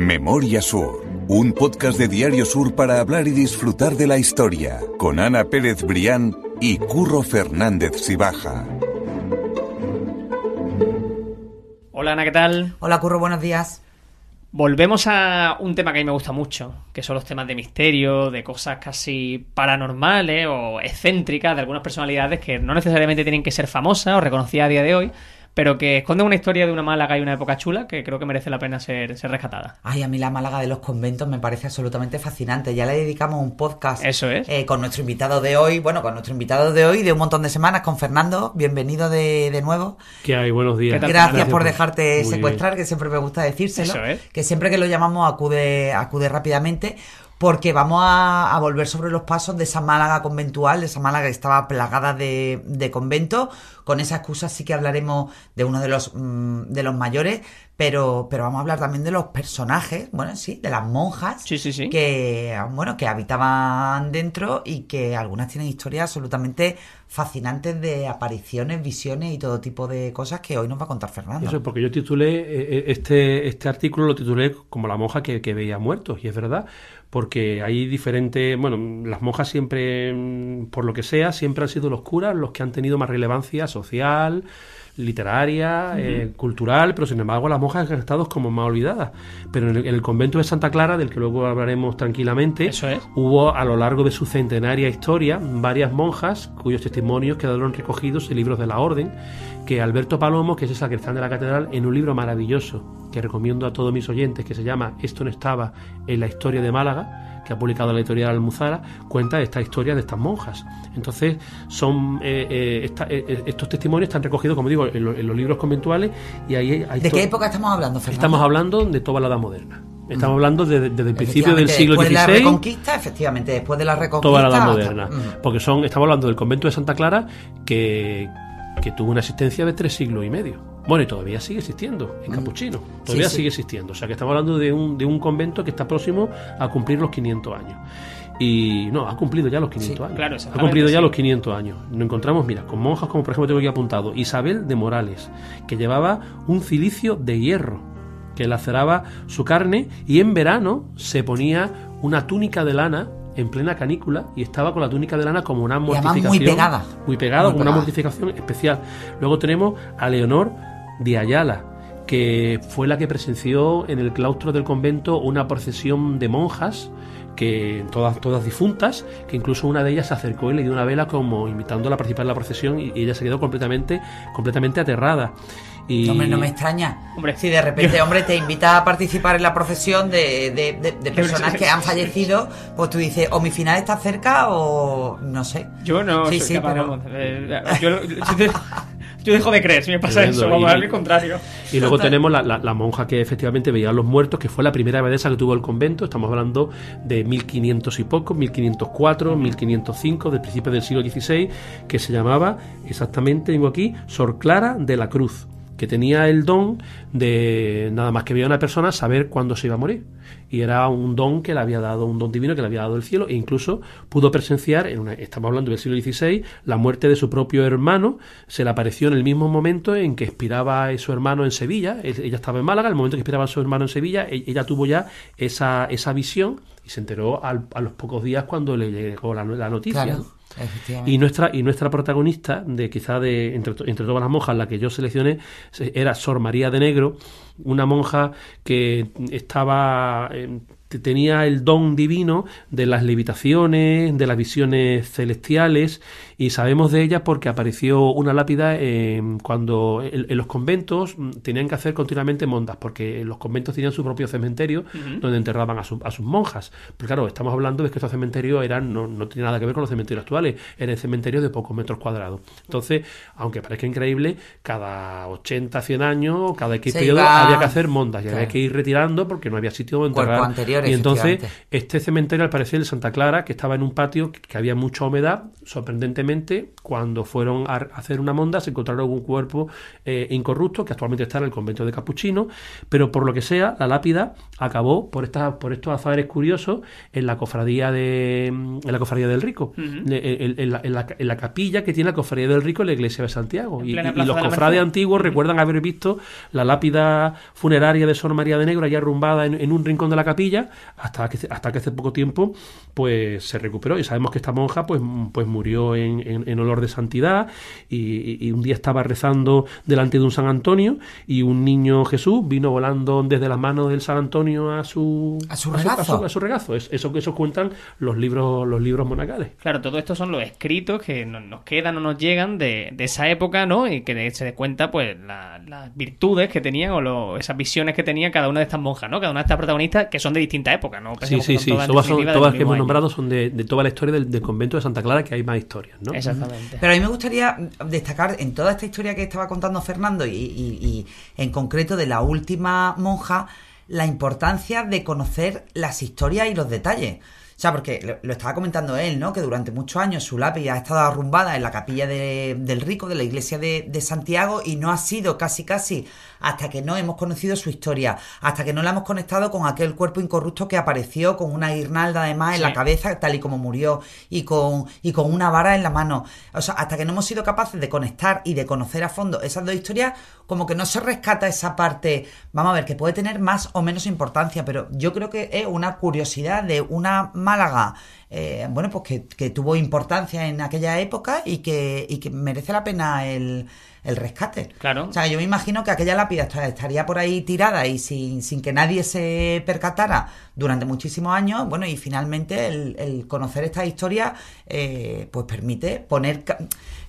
Memoria Sur, un podcast de Diario Sur para hablar y disfrutar de la historia, con Ana Pérez Brián y Curro Fernández Sibaja. Hola Ana, ¿qué tal? Hola Curro, buenos días. Volvemos a un tema que a mí me gusta mucho, que son los temas de misterio, de cosas casi paranormales o excéntricas de algunas personalidades que no necesariamente tienen que ser famosas o reconocidas a día de hoy, pero que esconde una historia de una Málaga y una época chula que creo que merece la pena ser, ser rescatada. Ay, a mí la Málaga de los conventos me parece absolutamente fascinante. Ya le dedicamos un podcast Eso es. eh, con nuestro invitado de hoy, bueno, con nuestro invitado de hoy de un montón de semanas, con Fernando. Bienvenido de, de nuevo. ¿Qué hay? Buenos días. Gracias por dejarte Muy secuestrar, que siempre me gusta decírselo. Eso es. Que siempre que lo llamamos acude, acude rápidamente. Porque vamos a, a volver sobre los pasos de esa Málaga conventual, de esa Málaga que estaba plagada de, de conventos. Con esa excusa sí que hablaremos de uno de los, mm, de los mayores, pero, pero vamos a hablar también de los personajes, bueno, sí, de las monjas Sí, sí, sí. que bueno que habitaban dentro y que algunas tienen historias absolutamente fascinantes de apariciones, visiones y todo tipo de cosas que hoy nos va a contar Fernando. Eso es porque yo titulé eh, eh, este, este artículo lo titulé como la monja que, que veía muertos y es verdad porque hay diferentes bueno las monjas siempre por lo que sea siempre han sido los curas los que han tenido más relevancia social literaria, eh, cultural, pero sin embargo las monjas han estado como más olvidadas. Pero en el, en el convento de Santa Clara, del que luego hablaremos tranquilamente, Eso es. hubo a lo largo de su centenaria historia varias monjas cuyos testimonios quedaron recogidos en libros de la orden, que Alberto Palomo, que es el sacristán de la catedral, en un libro maravilloso que recomiendo a todos mis oyentes, que se llama Esto no estaba en la historia de Málaga, que ha publicado la editorial Almuzara, cuenta esta historia de estas monjas. Entonces, son eh, eh, esta- eh, eh, estos testimonios están recogidos, como digo, en, lo- en los libros conventuales y ahí hay ¿De qué época estamos hablando, Fernando? Estamos hablando de toda la Edad Moderna. Estamos hablando de- desde el principio del siglo después de la XVI Reconquista, efectivamente, después de la Reconquista. toda la edad moderna. Mm. Porque son, estamos hablando del convento de Santa Clara que, que tuvo una existencia de tres siglos y medio. Bueno, y todavía sigue existiendo, en capuchino. Todavía Mm. sí. sigue existiendo. O sea que estamos hablando de un, de un convento que está próximo a cumplir los 500 años. Y no, ha cumplido ya los 500 Sí, años. claro, ha cumplido ya los 500 años. Nos encontramos, mira, con monjas como por ejemplo tengo aquí apuntado, Isabel de Morales, que llevaba un cilicio de hierro que laceraba su carne y en verano se ponía una túnica de lana en plena canícula y estaba con la túnica de lana como una mortificación muy pegada. muy pegada, Muy una mortificación especial. Luego tenemos a Leonor de Ayala que fue la que presenció en el claustro del convento una procesión de monjas que todas todas difuntas, que incluso una de ellas se acercó y le dio una vela como invitándola a participar en la procesión y, y ella se quedó completamente completamente aterrada. Y Hombre, no me extraña. Hombre, si de repente, hombre, te invita a participar en la procesión de, de- de- de personas que han fallecido, pues tú dices, o mi final está cerca o no sé. Yo no Sí, soy sí, capaz, pero- eh, yo, yo- yo dejo de creer si me pasa Tremendo. eso, vamos, Y- al contrario. Y luego tenemos la, la- la monja que efectivamente veía a los muertos, que fue la primera abadesa que tuvo el convento. Estamos hablando de 1500 y poco, 1504, 1505, del principio del siglo XVI, que se llamaba exactamente, tengo aquí, Sor Clara de la Cruz, que tenía el don de nada más que veía a una persona saber cuándo se iba a morir. Y era un don que le había dado, un don divino que le había dado el cielo, e incluso pudo presenciar, en una- estamos hablando del siglo XVI, la muerte de su propio hermano. Se le apareció en el mismo momento en que expiraba su hermano en Sevilla. Ella estaba en Málaga, el momento que expiraba su hermano en Sevilla, e- ella tuvo ya esa, esa visión y se enteró al- a los pocos días cuando le llegó la, noticia. Y nuestra, y nuestra protagonista, de quizá de entre, to- entre todas las monjas, la que yo seleccioné, se- era Sor María de Negro, una monja que estaba eh, te- tenía el don divino de las levitaciones, de las visiones celestiales, y sabemos de ella porque apareció una lápida eh, cuando en, en los conventos mm, tenían que hacer continuamente mondas, porque los conventos tenían su propio cementerio donde enterraban a, su- a sus monjas. Pero claro, estamos hablando de que estos cementerios eran, no, no tiene nada que ver con los cementerios actuales, eran cementerios de pocos metros cuadrados. Entonces, aunque parezca increíble, cada 80, 100 años, cada X periodo iba- había que hacer mondas y Claro. había que ir retirando porque no había sitio donde enterrar anterior Y entonces, este cementerio, al parecer, de Santa Clara, que estaba en un patio que había mucha humedad, sorprendentemente, cuando fueron a hacer una monda, se encontraron un cuerpo eh, incorrupto, que actualmente está en el convento de Capuchino, pero por lo que sea, la lápida acabó por estas, por estos azares curiosos en la cofradía de en la cofradía del Rico, en, en- en la, en la- en la capilla que tiene la cofradía del Rico en la iglesia de Santiago. Y, los cofrades antiguos recuerdan haber visto la lápida funeraria de Sor María de Negro allá arrumbada en, en un rincón de la capilla hasta que hasta que hace poco tiempo pues se recuperó. Y sabemos que esta monja pues, pues murió en, en- en olor de santidad y, y un día estaba rezando delante de un San Antonio y un niño Jesús vino volando desde las manos del San Antonio a su A su regazo. a su regazo. Es- eso que eso cuentan los libros los libros monacales Claro, todo esto son los escritos que no- nos quedan o nos llegan de, de esa época, ¿no? Y que se dé cuenta, pues, la- las virtudes que tenían o lo- esas visiones que tenía cada una de estas monjas, ¿no? Cada una de estas protagonistas que son de distintas épocas, ¿no? Sí, Pensemos sí, sí. todas, son- todas que hemos año. nombrado son de, de toda la historia del, del convento de Santa Clara, que hay más historias, ¿no? Exactamente. Pero a mí me gustaría destacar en toda esta historia que estaba contando Fernando y, y- y en concreto de la última monja, la importancia de conocer las historias y los detalles. O sea, porque lo, lo estaba comentando él, ¿no? Que durante muchos años su lápida ha estado arrumbada en la capilla de- del Rico, de la iglesia de, de Santiago, y no ha sido casi casi hasta que no hemos conocido su historia, hasta que no la hemos conectado con aquel cuerpo incorrupto que apareció con una guirnalda además en la cabeza, tal y como murió, y con, y con una vara en la mano. O sea, hasta que no hemos sido capaces de conectar y de conocer a fondo esas dos historias, como que no se rescata esa parte, vamos a ver, que puede tener más o menos importancia, pero yo creo que es una curiosidad de una Málaga, eh, bueno, pues que, que tuvo importancia en aquella época y que, y que merece la pena el, el rescate. Claro. O sea, yo me imagino que aquella lápida esta- estaría por ahí tirada y sin, sin que nadie se percatara durante muchísimos años. Bueno, y finalmente el, el conocer esta historia, eh, pues permite poner,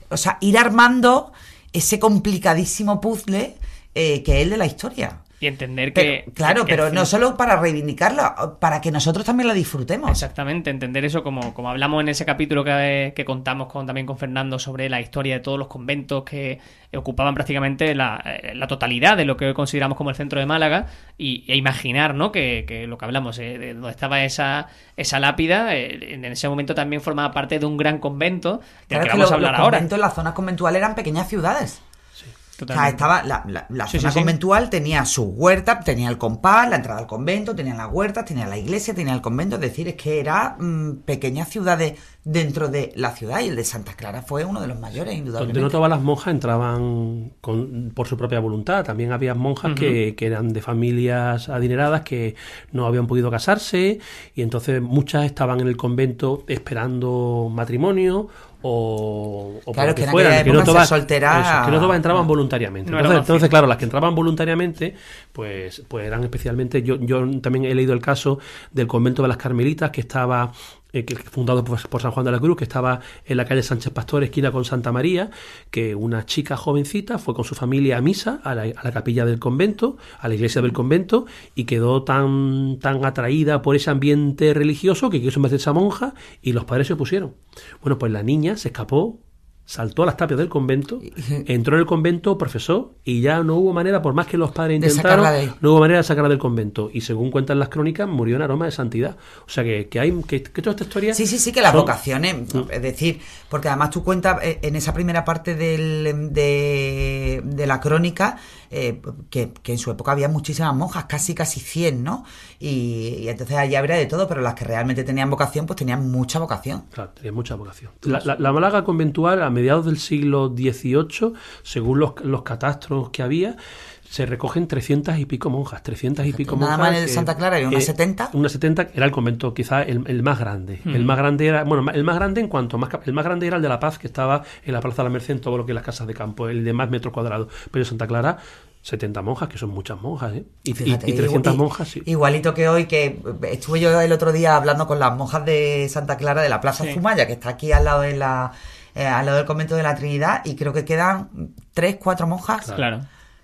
o sea, ir armando ese complicadísimo puzzle eh, que es el de la historia. Y entender Pero, que... claro, que- pero que- no solo para reivindicarla, para que nosotros también la disfrutemos. Exactamente, entender eso como, como hablamos en ese capítulo que, que contamos con, también con Fernando sobre la historia de todos los conventos que ocupaban prácticamente la, eh, la totalidad de lo que hoy consideramos como el centro de Málaga y, e imaginar ¿no? que, que lo que hablamos, eh, de donde estaba esa, esa lápida, eh, en ese momento también formaba parte de un gran convento del Claro, que vamos lo- a hablar los ahora. conventos, las zonas conventuales eran pequeñas ciudades. O sea, Totalmente. estaba la, la- la Sí, zona sí, sí. conventual tenía su huerta, tenía el compás, la entrada al convento, tenía las huertas, tenía la iglesia, tenía el convento. Es decir, es que era mm, pequeñas ciudades dentro de la ciudad y el de Santa Clara fue uno de los mayores, indudablemente. Donde no todas las monjas entraban con- por su propia voluntad. También había monjas que, que eran de familias adineradas que no habían podido casarse y entonces muchas estaban en el convento esperando matrimonio o, o Claro, que en fueran, aquella que no todas, soltera- eso, que no todas entraban voluntariamente. No entonces, entonces, claro, las que entraban voluntariamente, pues, pues eran especialmente. Yo, yo también he leído el caso del convento de las Carmelitas que estaba eh, fundado por, por San Juan de la Cruz, que estaba en la calle Sánchez Pastor, esquina con Santa María, que una chica jovencita fue con su familia a misa, a la, a la capilla del convento, a la iglesia del convento, y quedó tan, tan atraída por ese ambiente religioso que quiso meterse a monja y los padres se opusieron. Bueno, pues la niña se escapó saltó a las tapias del convento, entró en el convento, profesó y ya no hubo manera, por más que los padres intentaron, no hubo manera de sacarla del convento. Y según cuentan las crónicas, murió en aroma de santidad. O sea que, que hay que, que toda esta historia. Sí, sí, sí, que las son- vocaciones, Mm. es decir, porque además tú cuentas eh, en esa primera parte del- de, de la crónica eh, que, en su época había muchísimas monjas, casi casi 100, ¿no? Y, y entonces allí habría de todo, pero las que realmente tenían vocación, pues tenían mucha vocación. Claro, tenía mucha vocación. La, la- la Málaga conventual, a mediados del siglo XVIII, según los, los catastros que había, se recogen 300 y pico monjas, 300 y pico Nada monjas. más en el que- Santa Clara había unas 70. Unas 70 era el convento quizá el, el más grande. Hmm. El más grande era, bueno, el más grande en cuanto más, el más grande era el de La Paz, que estaba en la Plaza de la Merced, en todo lo que es las casas de campo, el de más metros cuadrados. Pero en Santa Clara, 70 monjas, que son muchas monjas, ¿eh? Y, y- Fíjate, y 300 igual- monjas, sí. Igualito que hoy, que estuve yo el otro día hablando con las monjas de Santa Clara de la Plaza Sí. Zumaya, que está aquí al lado de la eh, al lado del convento de la Trinidad, y creo que quedan tres, cuatro monjas. Claro.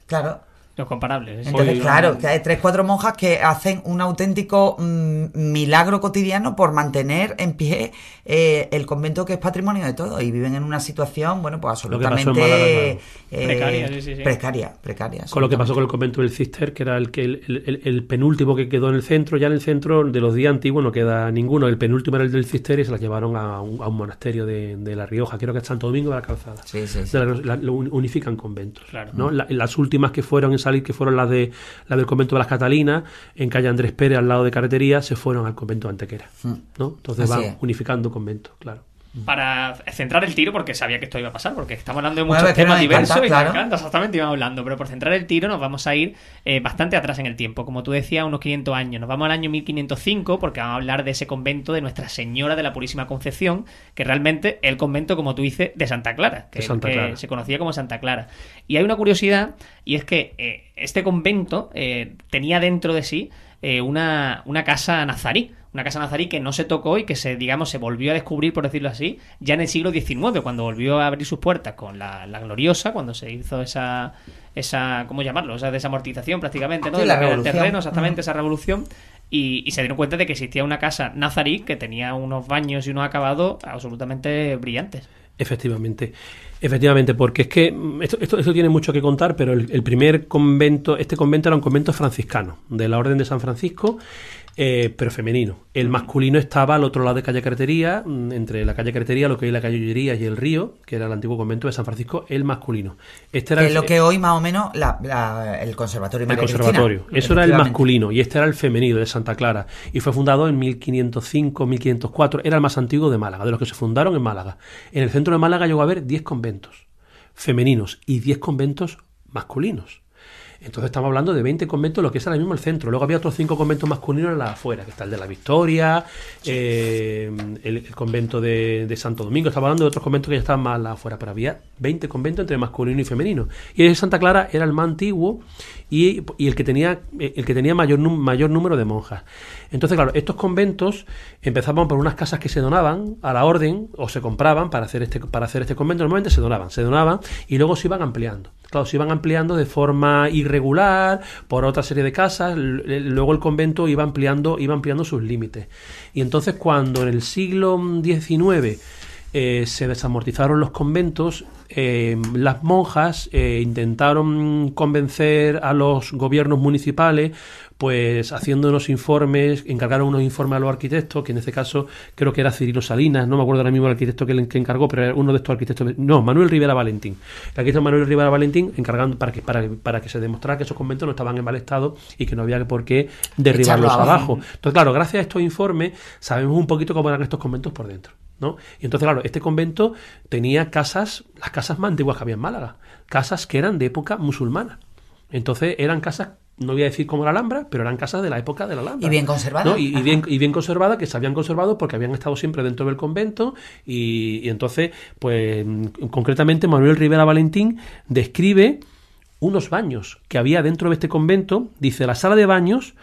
Claro. Los comparables. sí. Entonces, Hoy- claro, que hay tres, cuatro monjas que hacen un auténtico mm, milagro cotidiano por mantener en pie eh, el convento que es patrimonio de todos y viven en una situación, bueno, pues absolutamente Málaga, eh, Precaria, sí, sí, sí. precaria, precaria, Con lo que pasó con el convento del Cister, que era el, que el, el- el penúltimo que quedó en el centro, ya en el centro de los días antiguos no queda ninguno. El penúltimo era el del Cister y se la llevaron a un, a un monasterio de, de La Rioja, creo que es Santo Domingo de la Calzada. Sí, sí, la- la- lo unifican conventos. Claro. ¿no? La- las últimas que fueron en salir, que fueron las de la del convento de las Catalinas, en calle Andrés Pérez, al lado de carretería, se fueron al convento de Antequera. ¿no? Entonces Mm. Así van es. unificando conventos, claro. Para centrar el tiro, porque sabía que esto iba a pasar, porque estamos hablando de muchos temas encanta, diversos y claro. me encanta, exactamente, íbamos hablando, pero por centrar el tiro nos vamos a ir eh, bastante atrás en el tiempo, como tú decías, unos 500 años. Nos vamos al año 1505 porque vamos a hablar de ese convento de Nuestra Señora de la Purísima Concepción, que realmente es el convento, como tú dices, de Santa Clara, que, De Santa que Clara. se conocía como Santa Clara. Y hay una curiosidad, y es que eh, este convento eh, tenía dentro de sí eh, una, una casa nazarí. Una casa nazarí que no se tocó y que se, digamos, se volvió a descubrir, por decirlo así, ya en el siglo XIX, cuando volvió a abrir sus puertas con la, la gloriosa, cuando se hizo esa, esa, ¿cómo llamarlo? Esa desamortización prácticamente, ¿no? Sí, De la terreno, exactamente, Mm. esa revolución. Y, y se dieron cuenta de que existía una casa nazarí que tenía unos baños y unos acabados absolutamente brillantes. Efectivamente, efectivamente, porque es que mm, esto, esto, esto tiene mucho que contar, pero el, el primer convento, este convento era un convento franciscano, de la Orden de San Francisco, eh, pero femenino. El masculino estaba al otro lado de calle Carretería, mm, entre la calle Carretería, lo que es la calle Ullería y el río, que era el antiguo convento de San Francisco, el masculino. Este era Que el es lo que hoy más o menos la- la- el conservatorio el María conservatorio. Cristina. Eso era el masculino y este era el femenino de Santa Clara. Y fue fundado en 1505, 1504. Era el más antiguo de Málaga, de los que se fundaron en Málaga. En el centro de Málaga llegó a haber 10 conventos femeninos y 10 conventos masculinos. Entonces estamos hablando de 20 conventos, lo que es ahora mismo el centro. Luego había otros 5 conventos masculinos en la afuera, que está el de la Victoria, eh, el, el convento de, de Santo Domingo. Estamos hablando de otros conventos que ya estaban más afuera, pero había 20 conventos entre masculino y femenino. Y el de Santa Clara era el más antiguo y, y el que tenía, el que tenía mayor, mayor número de monjas. Entonces, claro, estos conventos empezaban por unas casas que se donaban a la orden o se compraban para hacer este, para hacer este convento. Normalmente se donaban, se donaban y luego se iban ampliando. Claro, se iban ampliando de forma irregular por otra serie de casas. Luego el convento iba ampliando, iba ampliando sus límites. Y entonces cuando en el siglo XIX eh, se desamortizaron los conventos, eh, las monjas eh, intentaron convencer a los gobiernos municipales, pues haciendo unos informes, encargaron unos informes a los arquitectos, que en este caso creo que era Cirilo Salinas, no me acuerdo ahora mismo el arquitecto que, le- que encargó, pero era uno de estos arquitectos, no, Manuel Rivera Valentín. El arquitecto Manuel Rivera Valentín encargando para que, para, para que se demostrara que esos conventos no estaban en mal estado y que no había por qué derribarlos abajo. Entonces, claro, gracias a estos informes sabemos un poquito cómo eran estos conventos por dentro. ¿No? Y entonces, claro, este convento tenía casas, las casas más antiguas que había en Málaga, casas que eran de época musulmana. Entonces eran casas, no voy a decir como la Alhambra, pero eran casas de la época de la Alhambra. Y bien conservadas. ¿no? Y, bien, y bien conservadas, que se habían conservado porque habían estado siempre dentro del convento. Y, y entonces, pues concretamente Manuel Rivera Valentín describe unos baños que había dentro de este convento. Dice, la sala de baños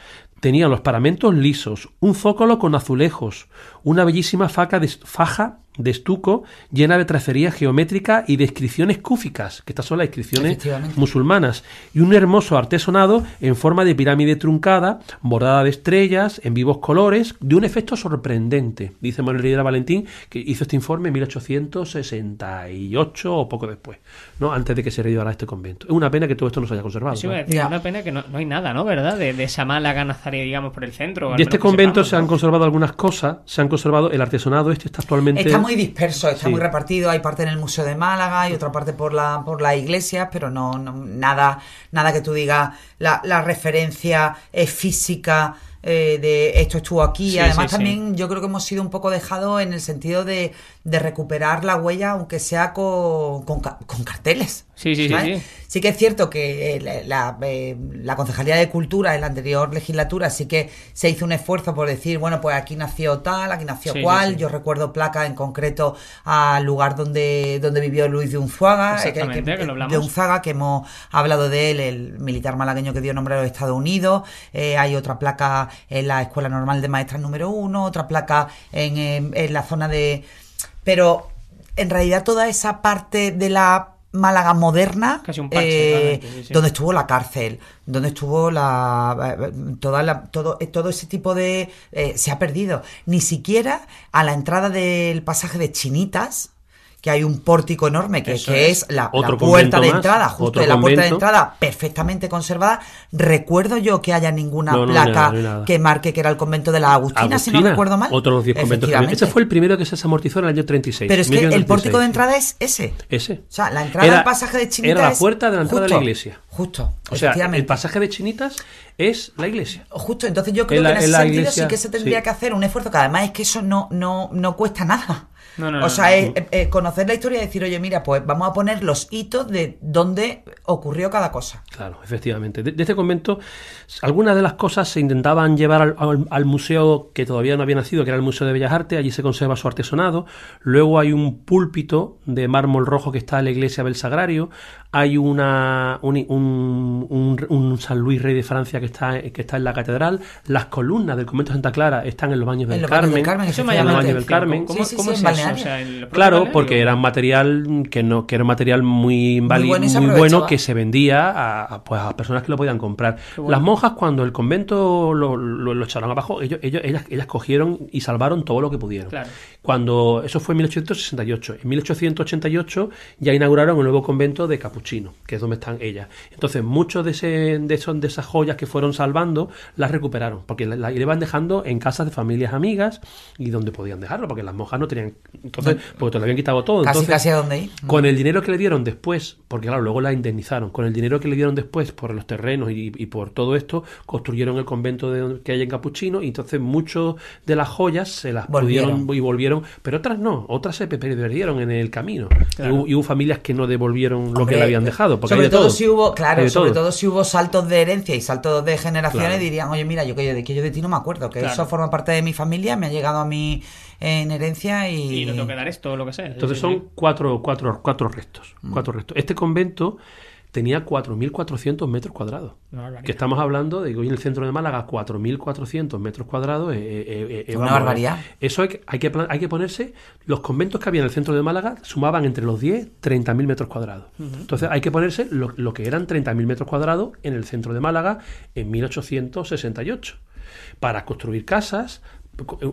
tenía los paramentos lisos, un zócalo con azulejos, una bellísima faca de, faja de estuco llena de tracería geométrica y de inscripciones cúficas, que estas son las inscripciones musulmanas, y un hermoso artesonado en forma de pirámide truncada, bordada de estrellas, en vivos colores, de un efecto sorprendente. Dice Manuel Rivera Valentín, que hizo este informe en 1868 o poco después, ¿no? antes de que se reeditará este convento. Es una pena que todo esto no se haya conservado. Decir, Ya. una pena que no, no hay nada, ¿no? ¿Verdad? De, de esa Málaga nazarí, digamos, por el centro. De este convento sepamos, se han ¿no? conservado algunas cosas, se han conservado el artesonado este está actualmente Está muy disperso, está Sí. muy repartido. Hay parte en el Museo de Málaga y otra parte por la por la iglesia, pero no, no- nada nada que tú digas la, la referencia física eh, de esto estuvo aquí. Sí, Además, sí, sí. también yo creo que hemos sido un poco dejados en el sentido de, de recuperar la huella, aunque sea con, con, ca- con carteles. Sí, sí, sí, ¿sabes? sí. Sí que es cierto que eh, la, la, eh, la Concejalía de Cultura en la anterior legislatura sí que se hizo un esfuerzo por decir, bueno, pues aquí nació tal, aquí nació Sí, cual. sí. Yo recuerdo placa en concreto al lugar donde, donde vivió Luis de Unzuaga. eh, que lo de Unzaga, que hemos hablado de él, el militar malagueño que dio nombre a los Estados Unidos. Eh, hay otra placa en la Escuela Normal de Maestras número uno, otra placa en, en- en la zona de... Pero en realidad toda esa parte de la Málaga moderna, Casi un parche, eh, totalmente, sí, sí. donde estuvo la cárcel, donde estuvo la eh, toda la- todo eh, todo ese tipo de eh, se ha perdido. Ni siquiera a la entrada del pasaje de Chinitas que hay un pórtico enorme que, es. la, puerta de más, entrada, justo la puerta de entrada perfectamente conservada. Recuerdo yo que haya ninguna No, no, placa no nada. que marque que era el convento de las Agustinas, si no Agustina, recuerdo mal. Otro de los 10 conventos. Ese fue el primero que se desamortizó en el año 36. Pero es que el 1936. pórtico de entrada es ese. Ese. O sea, la entrada Era- al pasaje de Chinitas Era la puerta de la entrada de la justo, iglesia. Justo. O sea, el pasaje de Chinitas es la iglesia. Justo, entonces yo creo En la- que en ese en sentido iglesia, sí que se tendría sí. que hacer un esfuerzo, que además es que eso no, no, no cuesta nada. No, no, o no, sea, no. es, eh, eh, conocer la historia y decir, oye, mira, pues vamos a poner los hitos de dónde ocurrió cada cosa. Claro, efectivamente. De, de este convento, algunas de las cosas se intentaban llevar al, al- al museo que todavía no había nacido, que era el Museo de Bellas Artes. Allí se conserva su artesonado. Luego hay un púlpito de mármol rojo que está en la iglesia del Sagrario. Hay una, un, un- un- un San Luis Rey de Francia que está, que está en la catedral. Las columnas del convento de Santa Clara están en los baños del En los baños Carmen. del Carmen, Eso me En llama los baños del. Carmen. ¿Cómo, Sí, sí, cómo sí, es eso? O sea, ¿en el propio Claro, balneario? porque era material que no que era un material muy, vali- bueno muy bueno que se vendía a, a, pues, a personas que lo podían comprar. bueno. Las monjas cuando el convento lo, lo- lo echaron abajo, ellos, ellos- ellas, ellas cogieron y salvaron todo lo que pudieron. Claro. Cuando eso fue en 1868, en 1888 ya inauguraron el nuevo convento de Capuchino, que es donde están ellas. Entonces muchos de ese, de, esos, de esas joyas que fueron salvando las recuperaron, porque las la iban dejando en casas de familias amigas y donde podían dejarlo, porque las monjas no tenían, entonces, porque te lo habían quitado todo. Casi, entonces, casi a dónde ir. con el dinero que le dieron después, porque claro, luego la indemnizaron, con el dinero que le dieron después por los terrenos y, y por todo esto, construyeron el convento de, que hay en Capuchino y entonces muchos de las joyas se las Volvieron. pudieron y volvieron, pero otras no, otras se pe- perdieron en el camino. Claro. Y, hubo, y hubo familias que no devolvieron lo que le habían dejado. Porque sobre hay de todo, todo. si hubo, claro, sobre todo. todo si hubo saltos de herencia y saltos de generaciones, Claro. dirían, oye, mira, yo que yo de que yo de ti no me acuerdo, que Claro. eso forma parte de mi familia, me ha llegado a mí en herencia y. Y no tengo que dar esto o lo que sea. Entonces Sí, sí, son cuatro, cuatro, cuatro restos, Mm. cuatro restos. Este convento tenía 4.400 metros cuadrados. Que estamos hablando de que hoy en el centro de Málaga 4.400 metros cuadrados. eh, eh, eh, eh, Una vamos, barbaridad. Eso hay que, hay, que, plan- hay que ponerse. Los conventos que había en el centro de Málaga sumaban entre los 10 30.000 metros cuadrados. Entonces hay que ponerse lo, lo que eran 30.000 metros cuadrados en el centro de Málaga en 1868 para construir casas.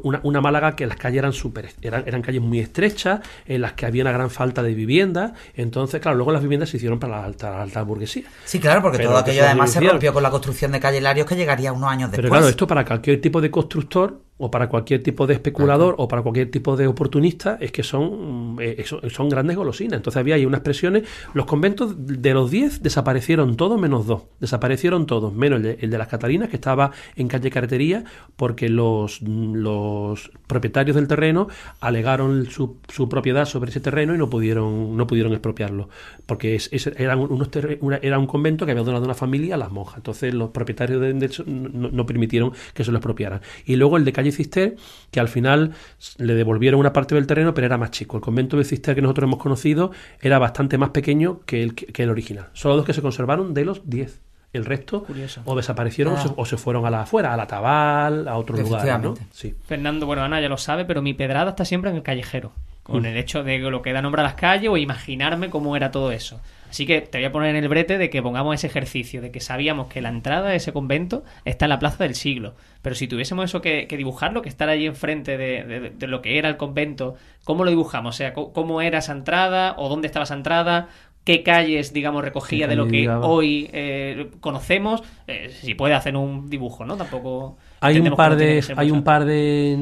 Una, una Málaga que las calles eran súper eran, eran calles muy estrechas en las que había una gran falta de vivienda entonces claro luego las viviendas se hicieron para la alta, la alta burguesía Sí, claro, porque Pero todo que aquello además se rompió con la construcción de calle Larios que llegaría unos años después. Pero claro, esto para cualquier tipo de constructor o para cualquier tipo de especulador o para cualquier tipo de oportunista es que son, mm, eh, son, grandes golosinas. Entonces había ahí unas presiones. Los conventos de los 10 desaparecieron todos menos dos. Desaparecieron todos, menos el de, el de las Catalinas que estaba en calle Carretería porque los, mm, los propietarios del terreno alegaron su, su propiedad sobre ese terreno y no pudieron, no pudieron expropiarlo. Porque es, es- eran unos terre- una- era un convento que había donado una familia a las monjas. Entonces los propietarios de, no, no permitieron que se lo expropiaran. Y luego el de calle Cister, que al final le devolvieron una parte del terreno, pero era más chico. El convento de Cister que nosotros hemos conocido era bastante más pequeño que el, que, el original. Solo dos que se conservaron de los 10. El resto Curioso. o desaparecieron o, Ah. se, o se fueron a la afuera, a la Tabal, a otros lugares, ¿no? Efectivamente. Sí. Fernando, bueno, Ana ya lo sabe, pero mi pedrada está siempre en el callejero. Mm. Con el hecho de lo que da nombre a las calles o imaginarme cómo era todo eso. Así que te voy a poner en el brete de que pongamos ese ejercicio, de que sabíamos que la entrada de ese convento está en la Plaza del Siglo. Pero si tuviésemos eso que, dibujarlo, que estar allí enfrente de, de- lo que era el convento, ¿cómo lo dibujamos? O sea, ¿cómo, cómo era esa entrada o dónde estaba esa entrada? ¿Qué calles, digamos, recogía ¿Qué de lo que hoy eh, conocemos? Eh, si puede hacer un dibujo, ¿no? Tampoco... Hay un par de hay mucho. un par de,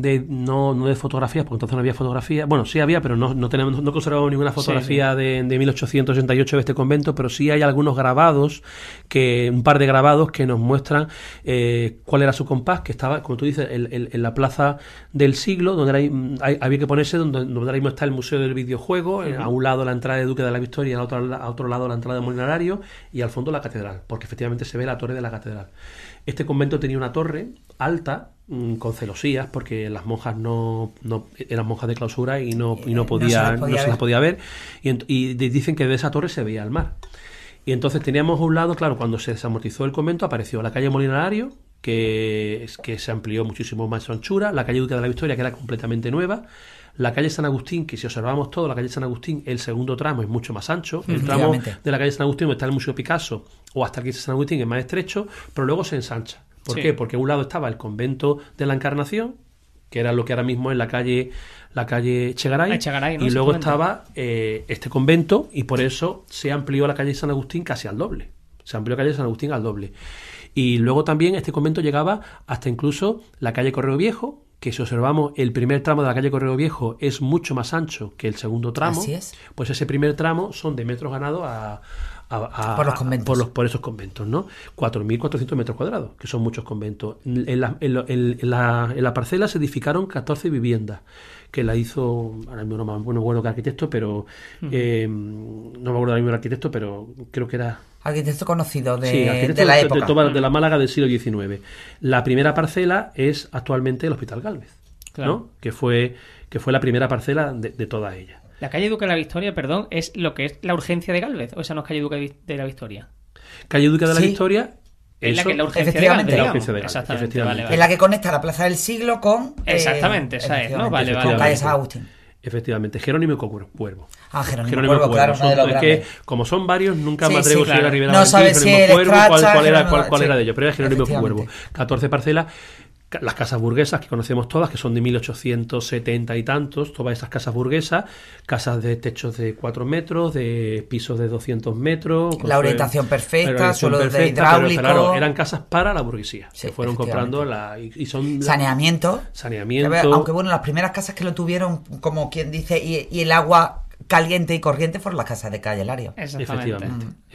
de no, no de fotografías porque entonces no había fotografías bueno sí había pero no, no tenemos no conservamos ninguna fotografía De, de 1868 de este convento pero sí hay algunos grabados que un par de grabados que nos muestran eh, cuál era su compás que estaba como tú dices en, en- en la plaza del siglo donde era ahí- hay- había que ponerse donde, donde ahora mismo está el museo del videojuego a un lado la entrada de Duque de la Victoria y al otro, a otro lado la entrada de Molinarario y al fondo la catedral porque efectivamente se ve la torre de la catedral. Este convento tenía una torre alta mm, con celosías porque las monjas no, no eran monjas de clausura y no, y Eh, no, no podía, se las no podía se ver. las podía ver. Y, y di- dicen que de esa torre se veía el mar. Y entonces teníamos a un lado claro cuando se desamortizó el convento apareció la calle Molinarario que, que se amplió muchísimo más su anchura la calle Duque de la Victoria que era completamente nueva La calle San Agustín, que si observamos todo, la calle San Agustín, el segundo tramo es mucho más ancho. El tramo de la calle San Agustín, donde está el Museo Picasso, o hasta aquí San Agustín, es más estrecho, pero luego se ensancha. ¿Por Sí. qué? Porque a un lado estaba el convento de la Encarnación, que era lo que ahora mismo es la calle la calle Chegaray, ¿no? y luego estaba eh, este convento y por eso se amplió la calle San Agustín casi al doble. Se amplió la calle San Agustín al doble. Y luego también este convento llegaba hasta incluso la calle Correo Viejo, que si observamos el primer tramo de la calle Correo Viejo es mucho más ancho que el segundo tramo. Así es. Pues ese primer tramo son de metros ganados a, a- a- Por los conventos. por, los- por esos conventos, ¿no? 4.400 metros cuadrados, que son muchos conventos. En la, en lo- en- en la- en la parcela se edificaron 14 viviendas, que la hizo, ahora mismo no me bueno, bueno que arquitecto, pero eh, no me acuerdo ahora mismo el arquitecto, pero creo que era Arquitecto conocido de, Sí, arquitecto de la de, época. de la Málaga del siglo XIX. La primera parcela es actualmente el Hospital Galvez, Claro. ¿no? que, fue, que fue la primera parcela de, de todas ellas. La calle Duque de la Victoria, perdón, es lo que es la urgencia de Galvez. O esa no es calle Duque de la Victoria. Calle Duque de la Sí. Victoria. Es la que la urgencia de Efectivamente. La urgencia de Galvez, Exactamente, efectivamente. vale, vale. Es la que conecta la Plaza del Siglo con... eh, Exactamente, esa es, ¿no? Vale, Con calle. San Agustín. Efectivamente, Jerónimo y Cuervo. Ah, Jerónimo, Jerónimo Cuervo, claro, Son- los es que, como son varios, nunca Sí, me atrevo sí, si claro. Rivera No Valentín, sabes si Jerónimo eres Cuervo, cuál, cuál era, cuál, cuál era de ellos, pero era Jerónimo. Cuervo. 14 parcelas. Las casas burguesas que conocemos todas, que son de 1870 y tantos, todas esas casas burguesas, casas de techos de 4 metros, de pisos de 200 metros. La orientación perfecta, la orientación suelo de pero, hidráulico. claro, eran casas para la burguesía. Sí, se fueron comprando la, y, y son la- Saneamiento. saneamiento. Que, Aunque bueno, las primeras casas que lo tuvieron, como quien dice, y, y el agua caliente y corriente fueron las casas de calle Lario. Exactamente. Efectivamente, Mm.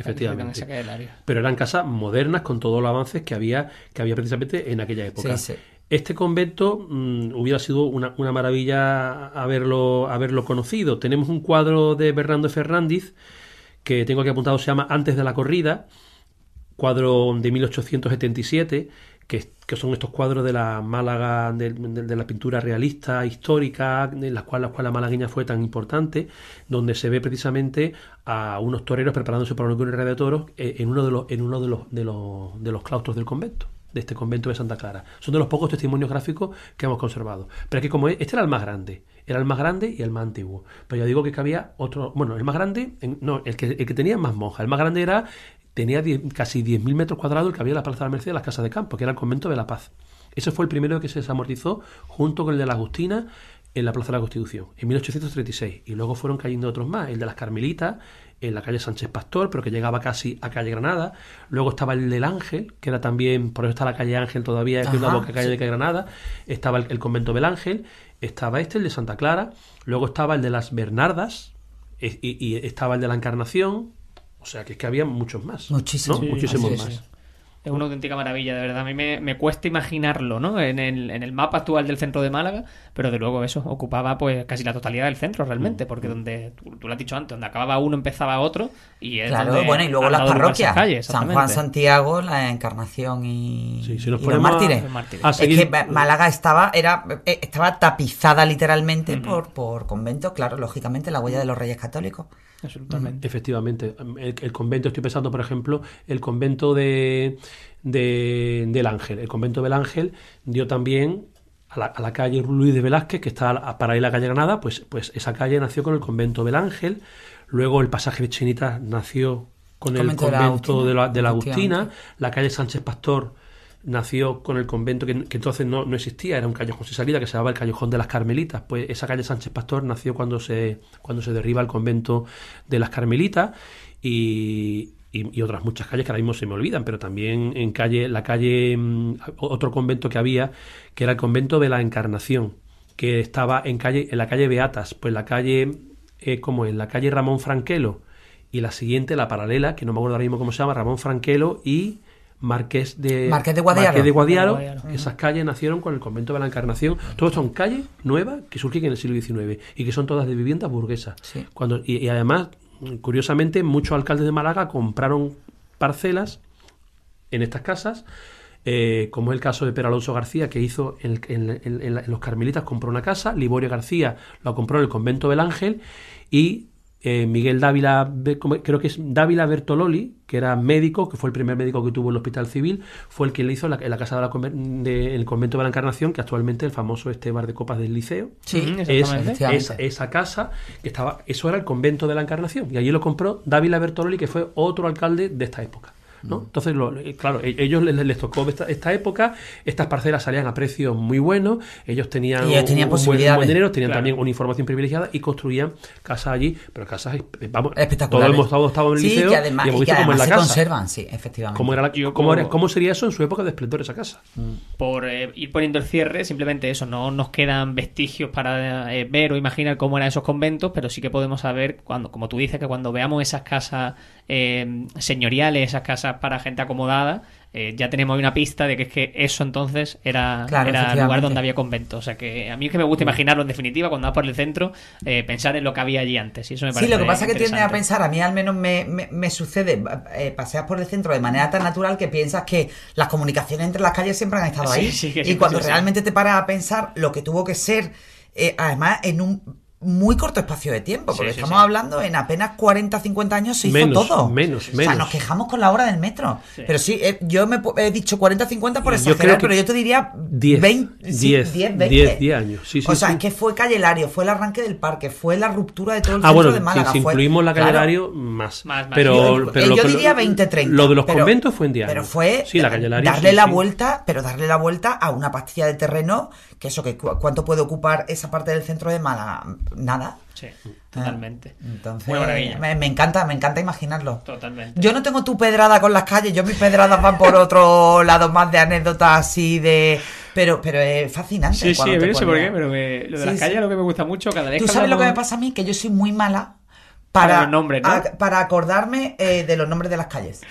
efectivamente. Pero eran casas modernas con todos los avances que había que había precisamente en aquella época. Sí, sí. Este convento mm, hubiera sido una, una maravilla haberlo, haberlo conocido. Tenemos un cuadro de Bernardo Fernández que tengo aquí apuntado, se llama Antes de la corrida, cuadro de 1877, que, que son estos cuadros de la Málaga, de, la pintura realista, histórica, en la cual, la cual la malagueña fue tan importante, donde se ve precisamente a unos toreros preparándose para una corrida de toros eh, en uno de los, en uno de los, de los, de los claustros del convento de este convento de Santa Clara. Son de los pocos testimonios gráficos que hemos conservado. Pero es que como es- este era el más grande, era el más grande y el más antiguo. Pero ya digo que había otro, bueno, el más grande, no, el que, el que tenía más monjas, el más grande era, tenía diez- casi 10.000 metros cuadrados el que había en la Plaza de la Merced de las Casas de Campo, que era el convento de la Paz. Ese fue el primero que se desamortizó junto con el de la Agustina en la Plaza de la Constitución, en 1836. Y luego fueron cayendo otros más, el de las Carmelitas, en la calle Sánchez Pastor, pero que llegaba casi a calle Granada. Luego estaba el del Ángel, que era también, por eso está la calle Ángel todavía, que es una boca calle de calle Granada. Estaba el, el convento del Ángel, estaba este, el de Santa Clara. Luego estaba el de las Bernardas, y, y estaba el de la Encarnación. O sea, que es que había muchos más. Muchísimos. ¿no? Sí, Muchísimos más. Es una auténtica maravilla, de verdad. A mí me, me cuesta imaginarlo, ¿no? En el, en el mapa actual del centro de Málaga, pero de luego eso ocupaba pues casi la totalidad del centro Mm, realmente, porque donde, tú, tú lo has dicho antes, donde acababa uno empezaba otro y es Claro, donde bueno, y luego las parroquias. calles, San Juan. Santiago, la Encarnación y, Sí, si nos y los mártires. Los mártires. a Es que Málaga estaba, era, eh, estaba tapizada literalmente por, por conventos, claro, lógicamente, la huella de los reyes católicos. Absolutamente. Efectivamente. El, el convento, estoy pensando, por ejemplo, el convento de, de- del Ángel. El convento del Ángel dio también a la, a la calle Luis de Velázquez, que está a- para ir a la calle Granada, pues, pues esa calle nació con el convento del Ángel. Luego el pasaje de Chinitas nació con el Convento de la convento de la, de la Agustina. La calle Sánchez Pastor nació con el convento que, que entonces no, no existía, era un callejón sin salida que se llamaba el Callejón de las Carmelitas. Pues esa calle Sánchez Pastor nació cuando se, cuando se derriba el convento de las Carmelitas y, y- y otras muchas calles que ahora mismo se me olvidan, pero también en calle, la calle, mm, otro convento que había, que era el convento de la Encarnación, que estaba en calle, en la calle Beatas, pues la calle, eh, como en la calle Ramón Franquelo, y la siguiente, la paralela, que no me acuerdo ahora mismo cómo se llama, Ramón Franquelo y Marqués de, Marqués de Guadiaro. Marqués de Guadiaro. De Guadiaro. Esas calles nacieron con el convento de la Encarnación. Todos son calles nuevas que surgen en el siglo XIX y que son todas de viviendas burguesas. Sí. Cuando, y, y además, curiosamente, muchos alcaldes de Málaga compraron parcelas en estas casas, eh, como es el caso de Pedro Alonso García, que hizo en, los Carmelitas, compró una casa, Liborio García la compró en el convento del Ángel y eh, Miguel Dávila, creo que es Dávila Bertololi, que era médico, que fue el primer médico que tuvo el Hospital Civil, fue el que le hizo en la, en la casa de la conven- de- el convento de la Encarnación, que actualmente es el famoso este bar de copas del liceo. Sí, Ujú, Es, esa, esa casa que estaba, eso era el convento de la Encarnación, y allí lo compró Dávila Bertololi, que fue otro alcalde de esta época. ¿No? Mm. Entonces, lo- eh, claro, e- ellos les, les tocó esta, esta época, estas parcelas salían a precios muy buenos, ellos tenían, Y ellos tenían un buen- posibilidades. buen dinero, tenían Claro. también una información privilegiada y construían casas allí, pero casas, eh, vamos, Espectaculares. todos hemos estado, estado en el sí, liceo que además, y hemos y que visto cómo es además la se casa. conservan, sí, efectivamente. ¿Cómo, era la- Yo cómo era- como- cómo sería eso en su época de esplendor esa casa? por eh, ir poniendo el cierre, simplemente eso, no nos quedan vestigios para eh, ver o imaginar cómo eran esos conventos, pero sí que podemos saber, cuando, como tú dices, que cuando veamos esas casas eh, señoriales, esas casas para gente acomodada, eh, ya tenemos una pista de que es que eso entonces era, Claro, era el lugar donde había conventos. O sea que a mí es que me gusta imaginarlo en definitiva, cuando vas por el centro, eh, pensar en lo que había allí antes. Y eso me Sí, parece lo que pasa es que tiende a pensar, a mí al menos me, me- me sucede, eh, paseas por el centro de manera tan natural que piensas que las comunicaciones entre las calles siempre han estado Sí, ahí. sí, y cuando realmente te paras a pensar lo que tuvo que ser, además en un muy corto espacio de tiempo, porque Sí, sí, estamos sí. hablando en apenas 40, 50 años se hizo Menos, todo. menos, O sea, menos. nos quejamos con la hora del metro. Sí. Pero sí, eh, yo me he dicho 40, 50 por Yo exagerar, creo que pero yo te diría 10, 20, sí, 10, 10, 20. 10, 10 años. Sí, sí, o sea, sí. es que fue Calle Lario, fue el arranque del parque, fue la ruptura de todo el Ah, centro bueno, de Málaga. si, incluimos la calle claro. Lario, más. Más, más. Pero, Yo, pero eh, lo yo diría 20, 30. Lo de los pero- conventos fue en día. Pero fue Sí, la calle Lario. darle sí, la sí. vuelta, pero darle la vuelta a una pastilla de terreno, que eso, que cu- ¿cuánto puede ocupar esa parte del centro de Málaga? Nada. Sí, totalmente. Entonces, maravilla. me, me encanta, me encanta imaginarlo. Totalmente. Yo no tengo tu pedrada con las calles, yo mis pedradas van por otro lado más de anécdotas así de... Pero, pero es fascinante. Sí, sí, no sé por qué, pero me- lo de Sí, las sí. calles es lo que me gusta mucho. Cada vez ¿Tú sabes lo que me pasa a mí? Que yo soy muy mala Para para, los nombres, ¿no? a- para acordarme eh, de los nombres de las calles.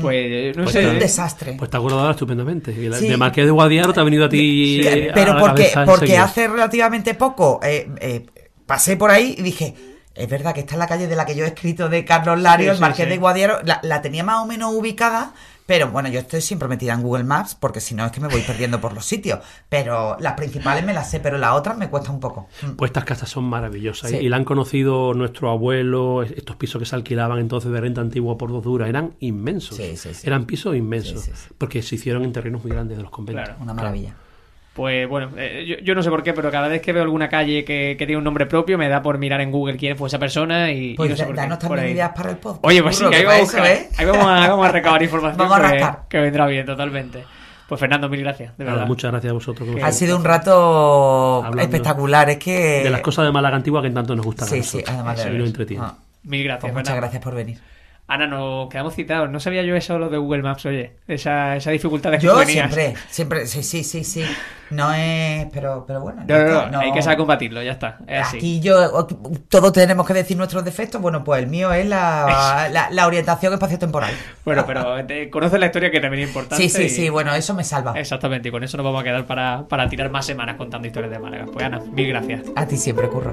Pues eh, no Pues sé. Soy un desastre. Pues te acordado estupendamente. Sí. De Marqués de Guadiaro te ha venido a ti. Sí, a pero la porque, porque hace relativamente poco eh, eh, pasé por ahí y dije, es verdad que esta es la calle de la que yo he escrito de Carlos Lario, Sí, el sí, Marqués sí. de Guadiaro, la, la tenía más o menos ubicada, pero bueno, yo estoy siempre metida en Google Maps porque si no es que me voy perdiendo por los sitios. Pero las principales me las sé, pero las otras me cuesta un poco. Mm. Pues estas casas son maravillosas Sí. y la han conocido nuestro abuelo, estos pisos que se alquilaban entonces de renta antigua por dos duras, eran inmensos. Sí, sí, sí. Eran pisos inmensos, Sí, sí, sí. porque se hicieron en terrenos muy grandes de los conventos. Claro. Una maravilla. Pues bueno, eh, yo, yo no sé por qué, pero cada vez que veo alguna calle que, que tiene un nombre propio, me da por mirar en Google quién fue esa persona y, y Pues no sé por qué, danos por también ahí. ideas para el podcast. Oye, pues sí, que ahí que vamos, a eso, buscar- ¿eh? ahí vamos a, vamos a recabar información Vamos a que- rascar. que vendrá bien, totalmente. Pues Fernando, mil gracias, de verdad. muchas gracias a vosotros. Ha sido un rato Hablando espectacular, es que... de las cosas de Málaga antigua que tanto nos gustan a Sí, sí, nosotros. además de y nos entretiene. Ah, Mil gracias, pues muchas gracias por venir. Ana, nos quedamos citados. No sabía yo eso lo de Google Maps, oye. Esa, esa dificultad de que Yo siempre, siempre, sí, sí, sí, sí. No es, pero, pero bueno. No, no, no, hay que saber combatirlo, ya está. Es así. Aquí yo, todos tenemos que decir nuestros defectos. Bueno, pues el mío es la, la, la orientación espaciotemporal. Bueno, pero te- conoces la historia que también es importante. Sí, sí, y- sí, bueno, eso me salva. Exactamente, y con eso nos vamos a quedar para, para tirar más semanas contando historias de Málaga. Pues Ana, mil gracias. A ti siempre, curro.